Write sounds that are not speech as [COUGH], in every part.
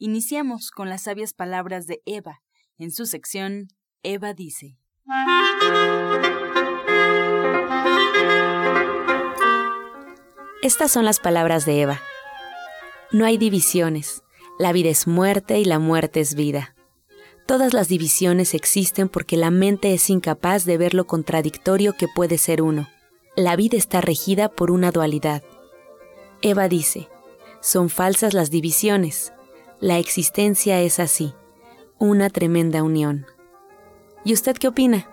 Iniciamos con las sabias palabras de Eva, en su sección Eva dice. Estas son las palabras de Eva. No hay divisiones, la vida es muerte y la muerte es vida. Todas las divisiones existen porque la mente es incapaz de ver lo contradictorio que puede ser uno. La vida está regida por una dualidad. Eva dice, son falsas las divisiones, la existencia es así, una tremenda unión. ¿Y usted qué opina?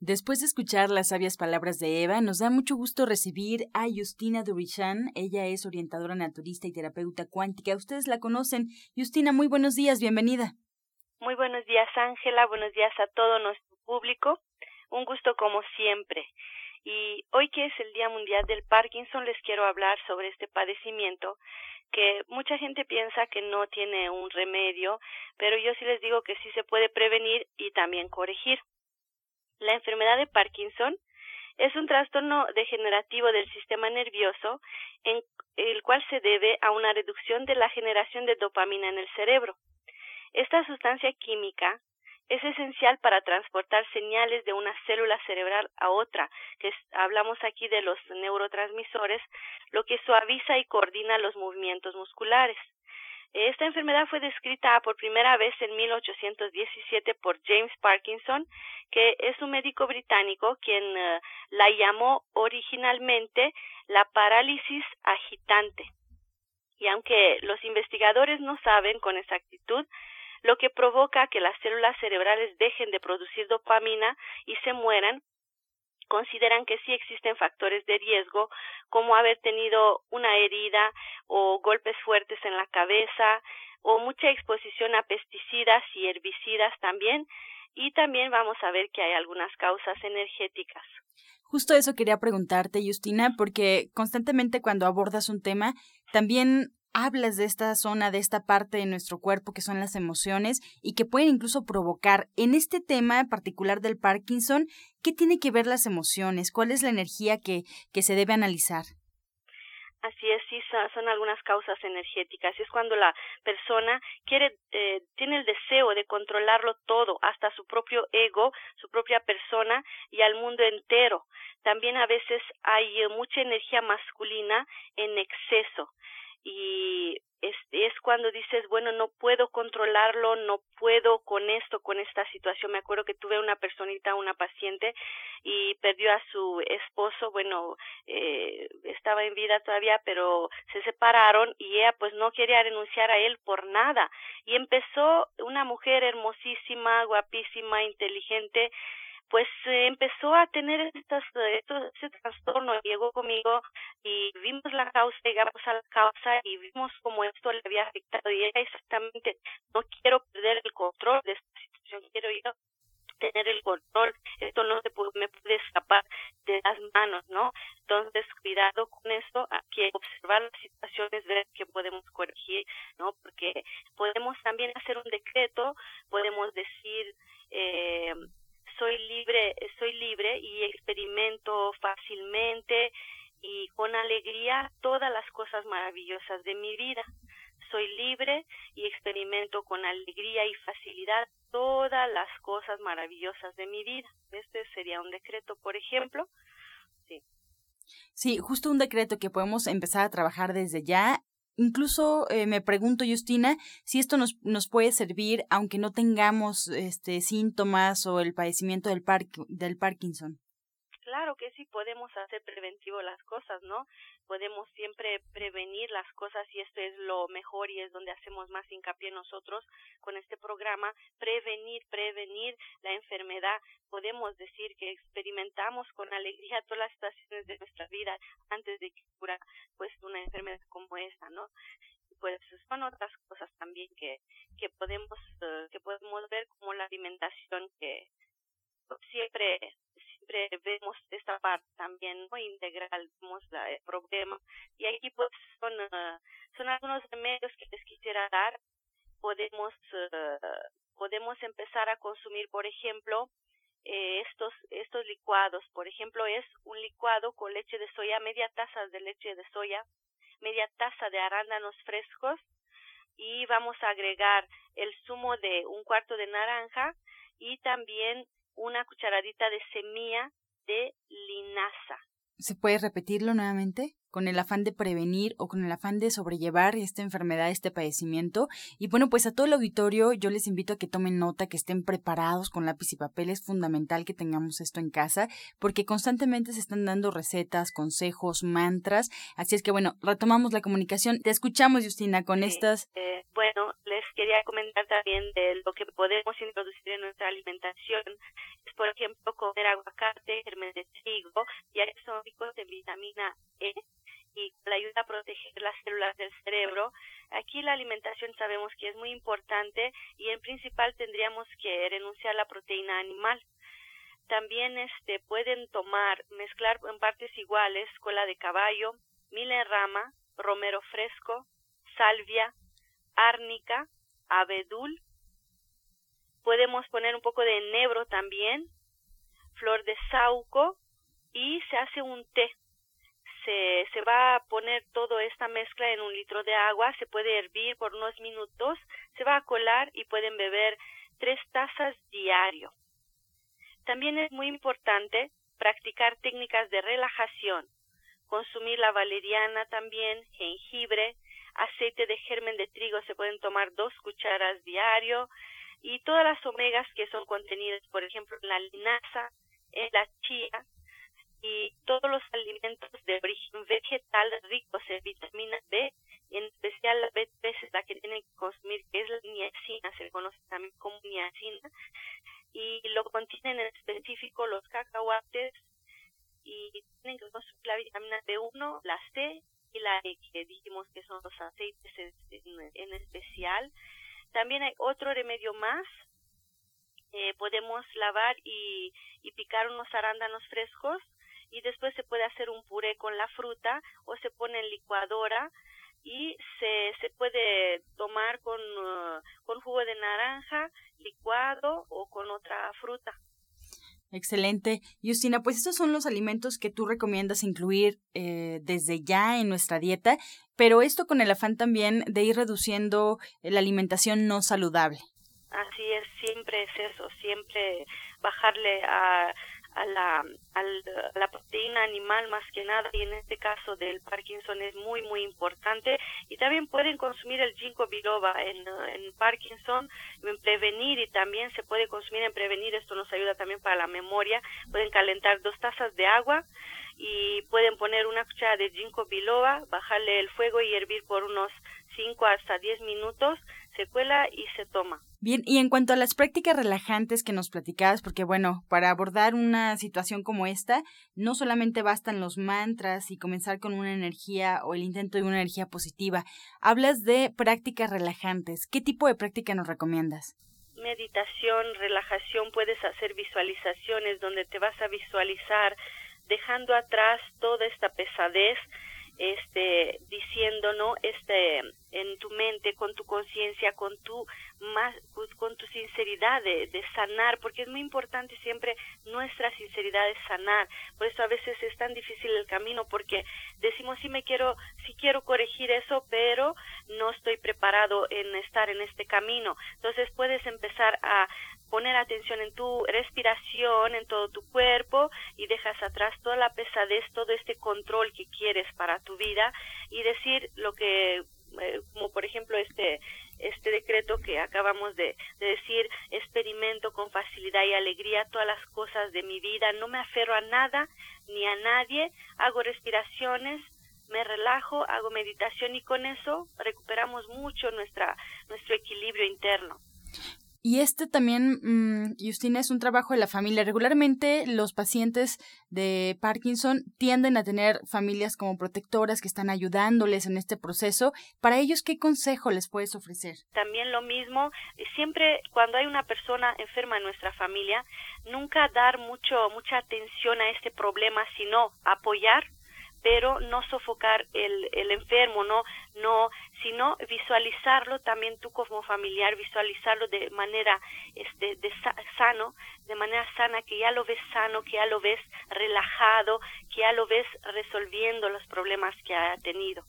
Después de escuchar las sabias palabras de Eva, nos da mucho gusto recibir a Justina Durichan. Ella es orientadora naturista y terapeuta cuántica. Ustedes la conocen. Justina, muy buenos días, bienvenida. Muy buenos días, Ángela. Buenos días a todo nuestro público. Un gusto como siempre. Y hoy que es el Día Mundial del Parkinson, les quiero hablar sobre este padecimiento que mucha gente piensa que no tiene un remedio, pero yo sí les digo que sí se puede prevenir y también corregir. La enfermedad de Parkinson es un trastorno degenerativo del sistema nervioso en el cual se debe a una reducción de la generación de dopamina en el cerebro. Esta sustancia química es esencial para transportar señales de una célula cerebral a otra, que hablamos aquí de los neurotransmisores, lo que suaviza y coordina los movimientos musculares. Esta enfermedad fue descrita por primera vez en 1817 por James Parkinson, que es un médico británico quien eh, la llamó originalmente la parálisis agitante. Y aunque los investigadores no saben con exactitud lo que provoca que las células cerebrales dejen de producir dopamina y se mueran, consideran que sí existen factores de riesgo como haber tenido una herida o golpes fuertes en la cabeza o mucha exposición a pesticidas y herbicidas también y también vamos a ver que hay algunas causas energéticas. Justo eso quería preguntarte, Justina, porque constantemente cuando abordas un tema, también hablas de esta zona, de esta parte de nuestro cuerpo que son las emociones y que pueden incluso provocar. En este tema particular del Parkinson, ¿qué tiene que ver las emociones? ¿Cuál es la energía que, que se debe analizar? Así es, sí, son, algunas causas energéticas. Es cuando la persona quiere, eh, tiene el deseo de controlarlo todo, hasta su propio ego, su propia persona y al mundo entero. También a veces hay mucha energía masculina en exceso y es, es cuando dices, bueno, no puedo controlarlo, no puedo con esto, con esta situación. Me acuerdo que tuve una personita, una paciente, y perdió a su esposo, bueno, eh, estaba en vida todavía, pero se separaron y ella pues no quería renunciar a él por nada. Y empezó una mujer hermosísima, guapísima, inteligente, pues eh, empezó a tener estas, estos, ese trastorno, llegó conmigo y vimos la causa, llegamos a la causa y vimos cómo esto le había afectado y ella exactamente, no quiero perder el control de esta situación, quiero yo tener el control, esto no se puede, me puede escapar de las manos, ¿no? Entonces, cuidado con esto, hay que observar las situaciones, ver que podemos corregir, ¿no? Porque podemos también hacer un decreto, podemos decir, eh, soy libre y experimento fácilmente y con alegría todas las cosas maravillosas de mi vida. Soy libre y experimento con alegría y facilidad todas las cosas maravillosas de mi vida. Este sería un decreto, por ejemplo. Sí. Sí, justo un decreto que podemos empezar a trabajar desde ya Incluso eh, me pregunto, Justina, si esto nos, nos puede servir aunque no tengamos este, síntomas o el padecimiento del, del Parkinson. Claro que sí podemos hacer preventivo las cosas, ¿no? Podemos siempre prevenir las cosas y esto es lo mejor y es donde hacemos más hincapié nosotros con este programa, prevenir, prevenir la enfermedad. Podemos decir que experimentamos con alegría todas las situaciones de nuestra vida antes de que ocurra pues una enfermedad como esta, ¿no? pues son otras cosas también que que podemos eh, que podemos ver como la alimentación que siempre vemos esta parte también muy integral vemos el problema. Y aquí pues son eh, son algunos remedios que les quisiera dar. Podemos eh, podemos empezar a consumir por ejemplo estos estos licuados. Por ejemplo es un licuado con leche de soya media taza de leche de soya media taza de arándanos frescos. Y vamos a agregar el zumo de un cuarto de naranja y también una cucharadita de semilla de linaza. ¿Se puede repetirlo nuevamente? Con el afán de prevenir o con el afán de sobrellevar esta enfermedad, este padecimiento. Y bueno, pues a todo el auditorio yo les invito a que tomen nota, que estén preparados con lápiz y papel. Es fundamental que tengamos esto en casa porque constantemente se están dando recetas, consejos, mantras. Así es que bueno, retomamos la comunicación. Te escuchamos, Justina, con estas... Eh, bueno, les quería comentar también de lo que podemos introducir en nuestra alimentación. Es, por ejemplo, comer aguacate, germen de trigo, ya que son ricos de vitamina E y la ayuda a proteger las células del cerebro. Aquí la alimentación sabemos que es muy importante y en principal tendríamos que renunciar a la proteína animal. También este pueden tomar, mezclar en partes iguales cola de caballo, mil en rama, romero fresco, salvia, árnica, abedul. Podemos poner un poco de enebro también, flor de sauco y se hace un té se, se va a poner toda esta mezcla en un litro de agua, se puede hervir por unos minutos, se va a colar y pueden beber tres tazas diario. También es muy importante practicar técnicas de relajación, consumir la valeriana también, jengibre, aceite de germen de trigo se pueden tomar dos cucharas diario y todas las omegas que son contenidas, por ejemplo, en la linaza, en la chía, y todos los alimentos de origen vegetal ricos en vitamina B, en especial la B3 es la que tienen que consumir, que es la niacina, se conoce también como niacina, y lo contienen en específico los cacahuates, y tienen que consumir la vitamina B1, la C y la E, que dijimos que son los aceites en, especial. También hay otro remedio más, eh, podemos lavar y picar unos arándanos frescos y después se puede hacer un puré con la fruta o se pone en licuadora y se, se puede tomar con, uh, con jugo de naranja licuado o con otra fruta. Excelente. Justina, pues estos son los alimentos que tú recomiendas incluir eh, desde ya en nuestra dieta, pero esto con el afán también de ir reduciendo la alimentación no saludable. Así es, siempre es eso, siempre bajarle a a la, a la proteína animal más que nada y en este caso del Parkinson es muy muy importante. Y también pueden consumir el ginkgo biloba en, en Parkinson en prevenir y también se puede consumir en prevenir esto nos ayuda también para la memoria pueden calentar dos tazas de agua y pueden poner una cuchara de ginkgo biloba bajarle el fuego y hervir por unos 5 hasta 10 minutos se cuela y se toma Bien, y en cuanto a las prácticas relajantes que nos platicabas, porque bueno, para abordar una situación como esta, no solamente bastan los mantras y comenzar con una energía o el intento de una energía positiva, hablas de prácticas relajantes. ¿Qué tipo de práctica nos recomiendas? Meditación, relajación, puedes hacer visualizaciones donde te vas a visualizar dejando atrás toda esta pesadez este diciendo no este en tu mente con tu conciencia con tu más con tu sinceridad de, de, sanar porque es muy importante siempre nuestra sinceridad de sanar. Por eso a veces es tan difícil el camino porque decimos sí me quiero sí quiero corregir eso pero no estoy preparado en estar en este camino entonces puedes empezar a poner atención en tu respiración, en todo tu cuerpo y dejas atrás toda la pesadez, todo este control que quieres para tu vida y decir lo que, eh, como por ejemplo este este decreto que acabamos de, de, decir, experimento con facilidad y alegría todas las cosas de mi vida, no me aferro a nada ni a nadie, hago respiraciones, me meditación y con eso recuperamos mucho nuestra, nuestro equilibrio interno. Y este también, mm, Justina, es un trabajo de la familia. Regularmente los pacientes de Parkinson tienden a tener familias como protectoras que están ayudándoles en este proceso. Para ellos, ¿qué consejo les puedes ofrecer? También lo mismo, siempre cuando hay una persona enferma en nuestra familia, nunca dar mucho, mucha atención a este problema, sino apoyar pero no sofocar el, el enfermo, no, no, sino visualizarlo también tú como familiar, visualizarlo de manera este, de sano, de manera sana, que ya lo ves sano, que ya lo ves relajado, que ya lo ves resolviendo los problemas que ha tenido.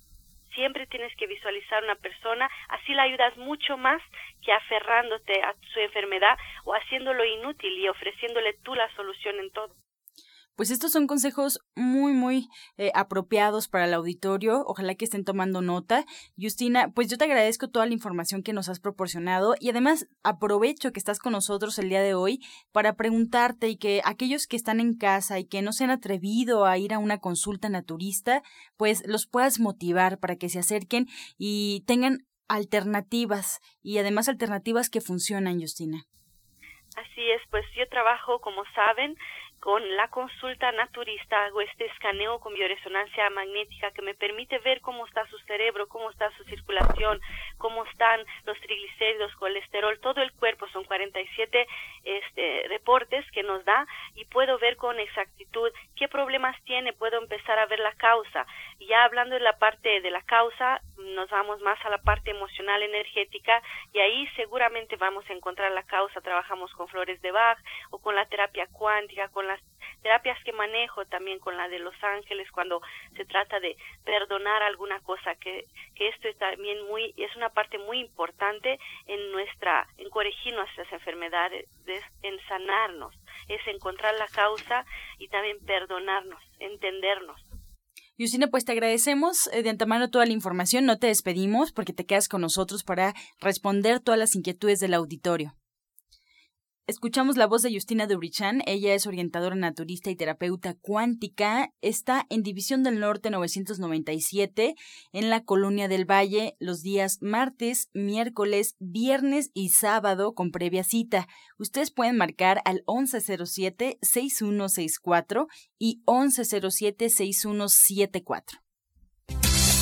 Siempre tienes que visualizar una persona, así la ayudas mucho más que aferrándote a su enfermedad o haciéndolo inútil y ofreciéndole tú la solución en todo. Pues estos son consejos muy, muy eh, apropiados para el auditorio. Ojalá que estén tomando nota. Justina, pues yo te agradezco toda la información que nos has proporcionado y además aprovecho que estás con nosotros el día de hoy para preguntarte y que aquellos que están en casa y que no se han atrevido a ir a una consulta naturista, pues los puedas motivar para que se acerquen y tengan alternativas y además alternativas que funcionan, Justina. Así es, pues yo trabajo, como saben, con la consulta naturista hago este escaneo con bioresonancia magnética que me permite ver cómo está su cerebro, cómo está su circulación, cómo están los triglicéridos, colesterol, todo el cuerpo, son 47 este, reportes que nos da y puedo ver con exactitud qué problemas tiene, puedo empezar a ver la causa. Ya hablando de la parte de la causa, nos vamos más a la parte emocional energética y ahí seguramente vamos a encontrar la causa. Trabajamos con flores de Bach o con la terapia cuántica, con las terapias que manejo también con la de Los Ángeles cuando se trata de perdonar alguna cosa que, esto es también muy es una parte muy importante en nuestra en corregir nuestras enfermedades en sanarnos es encontrar la causa y también perdonarnos entendernos Justina, pues te agradecemos eh, de antemano toda la información, no te despedimos porque te quedas con nosotros para responder todas las inquietudes del auditorio. Escuchamos la voz de Justina Dubrichan. Ella es orientadora naturista y terapeuta cuántica. Está en División del Norte 997 en la Colonia del Valle los días martes, miércoles, viernes y sábado con previa cita. Ustedes pueden marcar al 1107-6164 y 1107-6174.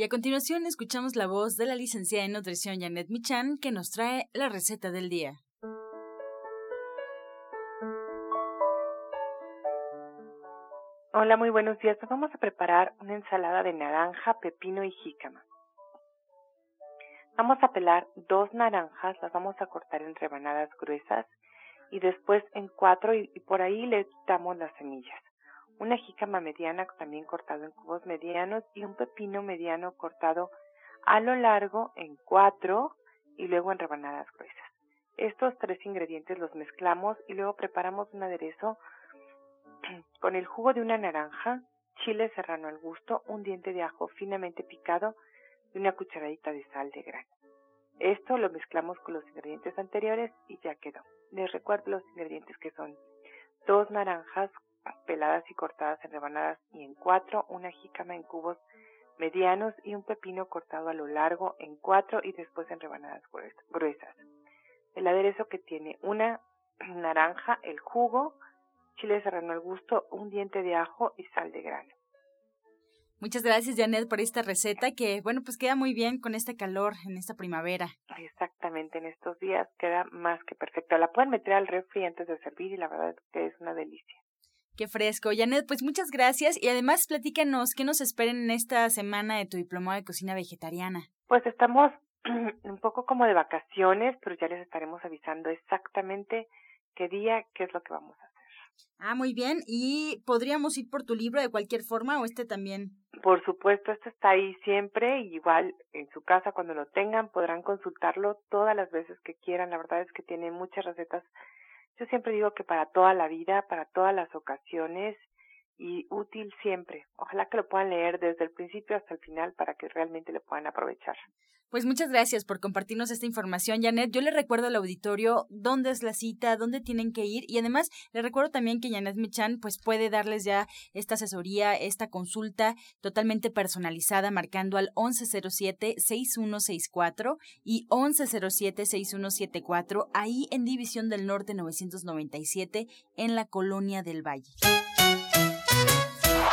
Y a continuación escuchamos la voz de la licenciada en nutrición Janet Michan que nos trae la receta del día. Hola, muy buenos días. vamos a preparar una ensalada de naranja, pepino y jícama. Vamos a pelar dos naranjas, las vamos a cortar en rebanadas gruesas y después en cuatro y, y por ahí le quitamos las semillas una jícama mediana también cortado en cubos medianos y un pepino mediano cortado a lo largo en cuatro y luego en rebanadas gruesas. Estos tres ingredientes los mezclamos y luego preparamos un aderezo [CLEARS THROAT] con el jugo de una naranja, chile serrano al gusto, un diente de ajo finamente picado y una cucharadita de sal de grano. Esto lo mezclamos con los ingredientes anteriores y ya quedó. Les recuerdo los ingredientes que son dos naranjas peladas y cortadas en rebanadas y en cuatro, una jícama en cubos medianos y un pepino cortado a lo largo en cuatro y después en rebanadas gruesas. El aderezo que tiene una [CLEARS THROAT] naranja, el jugo, chile serrano al gusto, un diente de ajo y sal de grano. Muchas gracias, Janet, por esta receta que, bueno, pues queda muy bien con este calor en esta primavera. Exactamente, en estos días queda más que perfecta. La pueden meter al refri antes de servir y la verdad es que es una delicia. Qué fresco. Janet, pues muchas gracias y además platícanos qué nos esperen en esta semana de tu diplomado de cocina vegetariana. Pues estamos [CLEARS THROAT] un poco como de vacaciones, pero ya les estaremos avisando exactamente qué día, qué es lo que vamos a hacer. Ah, muy bien. ¿Y podríamos ir por tu libro de cualquier forma o este también? Por supuesto, este está ahí siempre, igual en su casa cuando lo tengan podrán consultarlo todas las veces que quieran. La verdad es que tiene muchas recetas. Yo siempre digo que para toda la vida, para todas las ocasiones y útil siempre. Ojalá que lo puedan leer desde el principio hasta el final para que realmente le puedan aprovechar. Pues muchas gracias por compartirnos esta información, Janet. Yo le recuerdo al auditorio dónde es la cita, dónde tienen que ir y además le recuerdo también que Janet Michan pues puede darles ya esta asesoría, esta consulta totalmente personalizada marcando al 1107-6164 y 1107-6174 ahí en División del Norte 997 en la Colonia del Valle.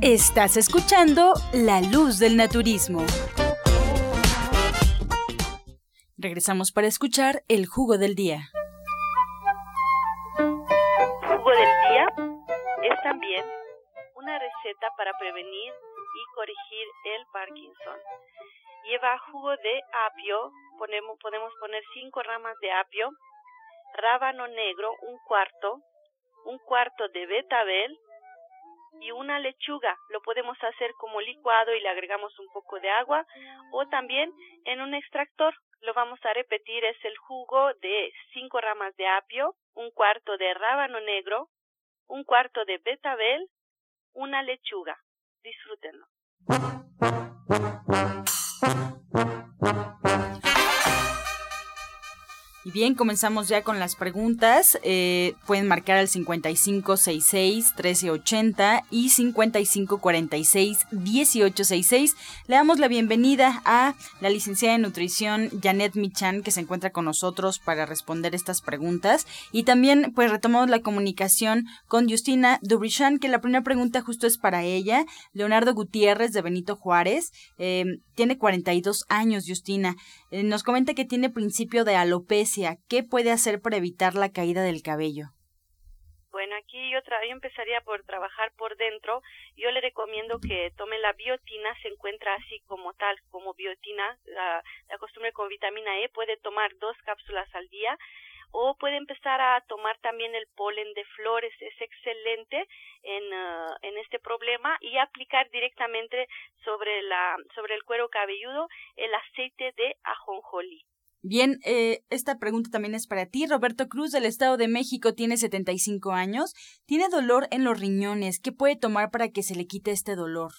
Estás escuchando La Luz del Naturismo. Regresamos para escuchar el jugo del día. Jugo del día es también una receta para prevenir y corregir el Parkinson. Lleva jugo de apio, podemos poner cinco ramas de apio, rábano negro, un cuarto, un cuarto de betabel, y una lechuga. Lo podemos hacer como licuado y le agregamos un poco de agua o también en un extractor. Lo vamos a repetir, es el jugo de cinco ramas de apio, un cuarto de rábano negro, un cuarto de betabel, una lechuga. Disfrútenlo. Y bien, comenzamos ya con las preguntas. Eh, pueden marcar al 5566-1380 y 5546-1866. Le damos la bienvenida a la licenciada en nutrición Janet Michan, que se encuentra con nosotros para responder estas preguntas. Y también, pues, retomamos la comunicación con Justina Dubrichan, que la primera pregunta justo es para ella. Leonardo Gutiérrez de Benito Juárez. Eh, tiene 42 años, Justina. Eh, nos comenta que tiene principio de alopecia. ¿Qué puede hacer para evitar la caída del cabello? Bueno, aquí yo, yo empezaría por trabajar por dentro. Yo le recomiendo que tome la biotina, se encuentra así como tal, como biotina, la, la costumbre con vitamina E, puede tomar dos cápsulas al día o puede empezar a tomar también el polen de flores, es excelente en, ah, en este problema y aplicar directamente sobre, la, sobre el cuero cabelludo el aceite de ajonjolí. Bien, eh, esta pregunta también es para ti. Roberto Cruz del Estado de México tiene 75 años. Tiene dolor en los riñones. ¿Qué puede tomar para que se le quite este dolor?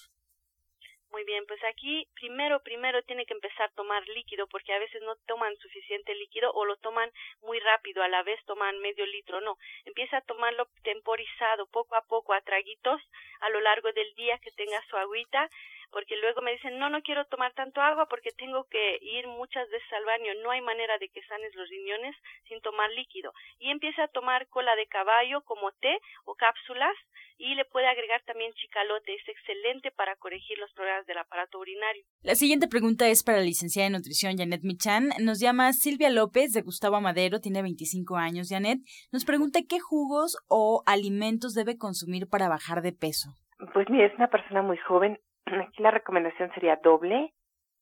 Muy bien, pues aquí primero, primero tiene que empezar a tomar líquido porque a veces no toman suficiente líquido o lo toman muy rápido, a la vez toman medio litro, no. Empieza a tomarlo temporizado, poco a poco, a traguitos, a lo largo del día que tenga su agüita, porque luego me dicen, no, no quiero tomar tanto agua porque tengo que ir muchas veces al baño, no hay manera de que sanes los riñones sin tomar líquido. Y empieza a tomar cola de caballo como té o cápsulas y le puede agregar también chicalote. Es excelente para corregir los problemas del aparato urinario. La siguiente pregunta es para la licenciada en nutrición Janet Michan. Nos llama Silvia López de Gustavo Madero, tiene 25 años. Janet nos pregunta qué jugos o alimentos debe consumir para bajar de peso. Pues mira, es una persona muy joven. [CLEARS THROAT] Aquí la recomendación sería doble,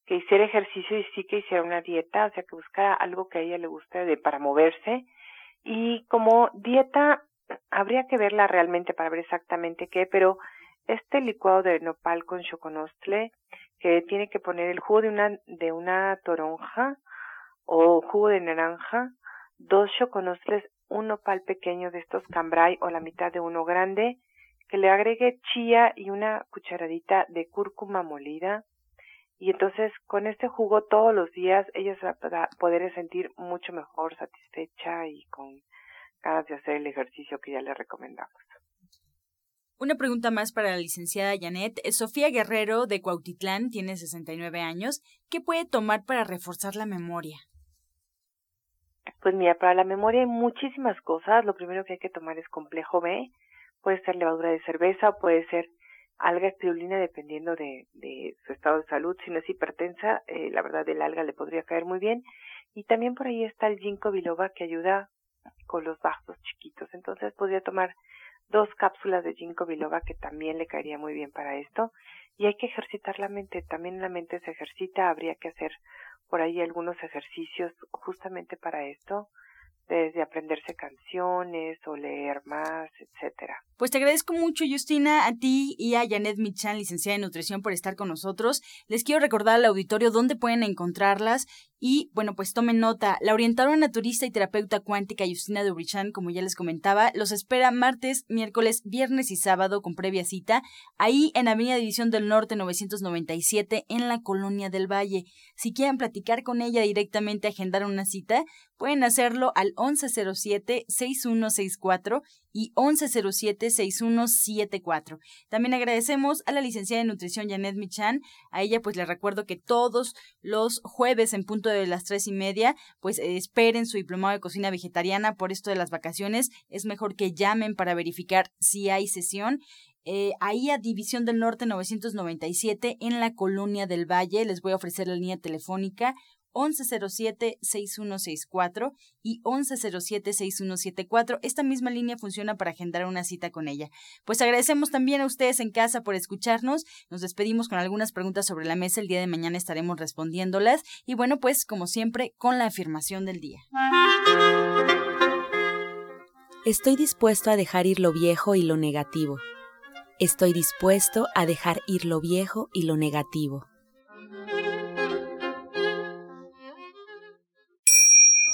que hiciera ejercicio y sí que hiciera una dieta, o sea, que buscara algo que a ella le guste de, para moverse. Y como dieta habría que verla realmente para ver exactamente qué, pero este licuado de nopal con choconostle, que tiene que poner el jugo de una, de una toronja o jugo de naranja, dos choconostles, un nopal pequeño de estos cambrai o la mitad de uno grande, que le agregue chía y una cucharadita de cúrcuma molida. Y entonces con este jugo todos los días ella se va a poder sentir mucho mejor, satisfecha y con ganas de hacer el ejercicio que ya le recomendamos. Una pregunta más para la licenciada Janet. Sofía Guerrero de Cuautitlán tiene 69 años. ¿Qué puede tomar para reforzar la memoria? Pues mira, para la memoria hay muchísimas cosas. Lo primero que hay que tomar es complejo B. Puede ser levadura de cerveza, puede ser alga espirulina dependiendo de, de su estado de salud. Si no es hipertensa, eh, la verdad el alga le podría caer muy bien. Y también por ahí está el ginkgo biloba que ayuda con los vasos chiquitos. Entonces podría tomar dos cápsulas de ginkgo biloba que también le caería muy bien para esto. Y hay que ejercitar la mente. También la mente se ejercita. Habría que hacer por ahí algunos ejercicios justamente para esto desde aprenderse canciones o leer más, etcétera. Pues te agradezco mucho, Justina, a ti y a Janet Michan, licenciada en nutrición, por estar con nosotros. Les quiero recordar al auditorio dónde pueden encontrarlas y bueno, pues tomen nota, la orientadora naturista y terapeuta cuántica Justina Dubrichan, como ya les comentaba, los espera martes, miércoles, viernes y sábado con previa cita, ahí en Avenida División del Norte 997 en la Colonia del Valle. Si quieren platicar con ella directamente, agendar una cita, pueden hacerlo al 1107-6164 y 1107-6174. También agradecemos a la licenciada de nutrición Janet Michan. A ella pues le recuerdo que todos los jueves en punto de las tres y media pues esperen su diplomado de cocina vegetariana por esto de las vacaciones. Es mejor que llamen para verificar si hay sesión. Eh, ahí a División del Norte 997 en la Colonia del Valle. Les voy a ofrecer la línea telefónica 1107-6164 y 1107-6174. Esta misma línea funciona para agendar una cita con ella. Pues agradecemos también a ustedes en casa por escucharnos. Nos despedimos con algunas preguntas sobre la mesa. El día de mañana estaremos respondiéndolas. Y bueno, pues como siempre, con la afirmación del día. Estoy dispuesto a dejar ir lo viejo y lo negativo. Estoy dispuesto a dejar ir lo viejo y lo negativo.